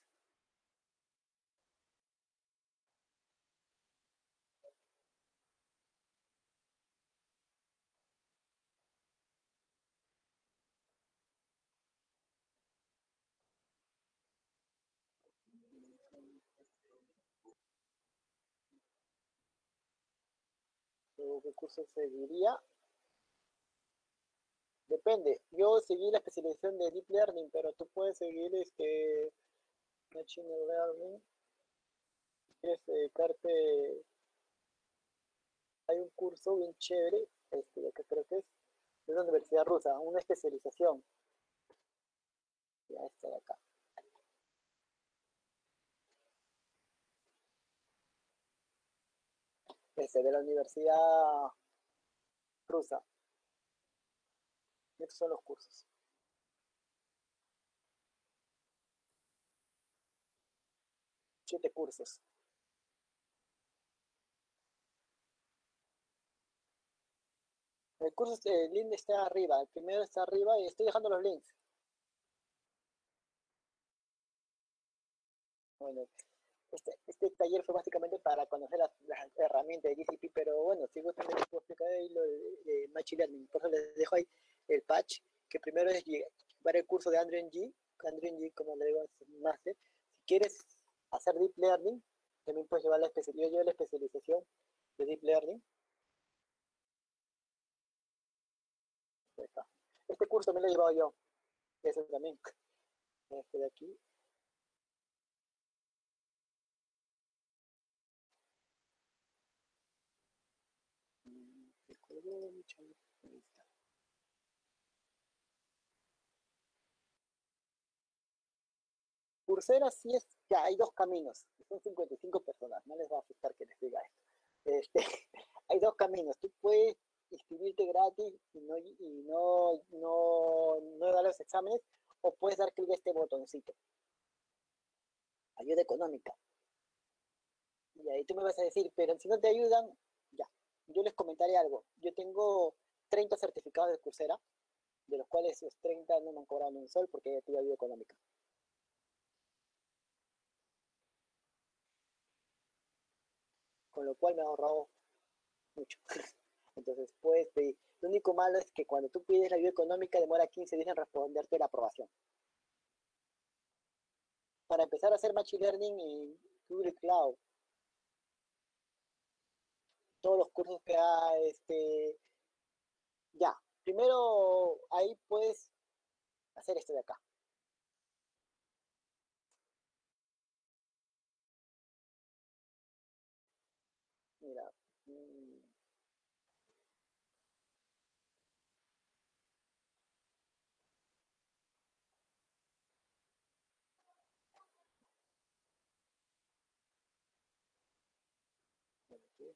¿Qué curso seguiría? Depende. Yo seguí la especialización de Deep Learning, pero tú puedes seguir este Machine Learning. Quieres dedicarte... Hay un curso bien chévere, este, que creo que es de la Universidad Rusa, una especialización. Ya está de acá. de la Universidad Rusa. Estos son los cursos. Siete cursos. El curso, el link está arriba, el primero está arriba y estoy dejando los links. Bueno, este, este, taller fue básicamente para conocer las, herramientas de GCP, pero bueno, si gustan les puedo explicar ahí lo de, Machine Learning. Por eso les dejo ahí el patch, que primero es llevar el curso de Andrew G, Andrew G, como le digo, es un máster. Si quieres hacer Deep Learning, también puedes llevar la especialización, yo la especialización de Deep Learning. Este curso me lo he llevado yo, eso también, este de aquí, Coursera sí es, ya hay dos caminos, son 55 personas, no les va a afectar que les diga esto. Este, hay dos caminos, tú puedes inscribirte gratis y no, y no, no, no dar los exámenes, o puedes dar clic a este botoncito. Ayuda económica. Y ahí tú me vas a decir, pero si no te ayudan, yo les comentaré algo. Yo tengo 30 certificados de Coursera, de los cuales los 30 no me han cobrado un sol porque tenido ayuda económica. Con lo cual me ha ahorrado mucho. Entonces, puedes pedir. Lo único malo es que cuando tú pides la ayuda económica demora 15 días en responderte la aprobación. Para empezar a hacer Machine Learning en Google Cloud, todos los cursos que hay, este, ya, primero ahí puedes hacer esto de acá. Mira. mm, aquí.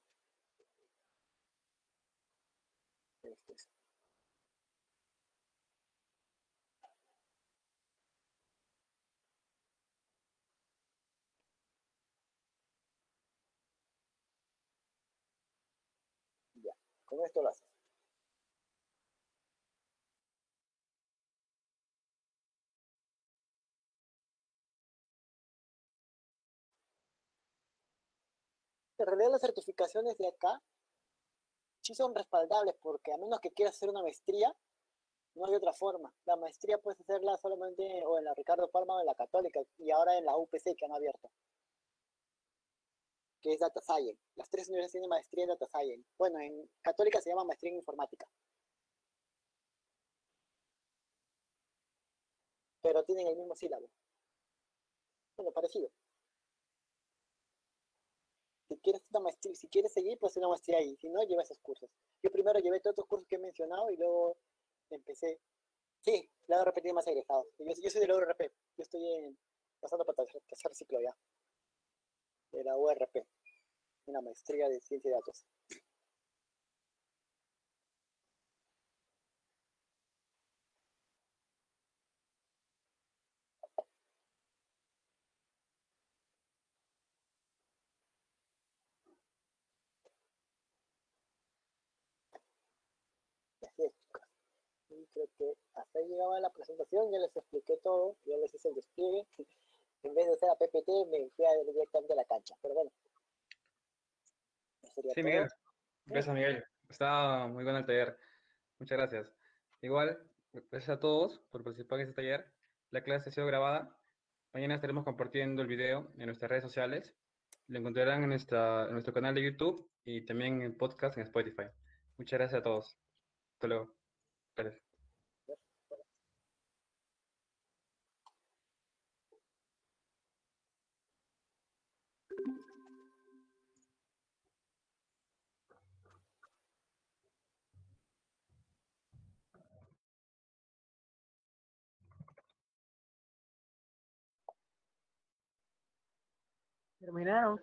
Ya, con esto lo haces. En las certificaciones de acá sí son respaldables porque a menos que quieras hacer una maestría, no hay otra forma. La maestría puedes hacerla solamente o en la Ricardo Palma o en la Católica y ahora en la UPC que han abierto, que es Data Science. Las tres universidades tienen maestría en Data Science. Bueno, en Católica se llama maestría en informática. Pero tienen el mismo sílabo. Bueno, parecido. Quieres una maestría, si quieres seguir, pues una maestría ahí. Si no, lleva esos cursos. Yo primero llevé todos los cursos que he mencionado y luego empecé. Sí, la he repetido más egresados. Yo, soy del URP. Yo estoy en, pasando para tercer ciclo ya. De la URP. Una maestría de ciencia de datos. Creo que hasta ahí llegaba la presentación, ya les expliqué todo, ya les hice el despliegue. En vez de hacer a PPT, me fui a directamente a la cancha. Pero bueno. Sí, todo. Miguel. Gracias, Miguel. Está muy bueno el taller. Muchas gracias. Igual, gracias a todos por participar en este taller. La clase ha sido grabada. Mañana estaremos compartiendo el video en nuestras redes sociales. Lo encontrarán en, nuestra, en nuestro canal de YouTube y también en podcast en Spotify. Muchas gracias a todos. Hasta luego. Gracias. Terminaron.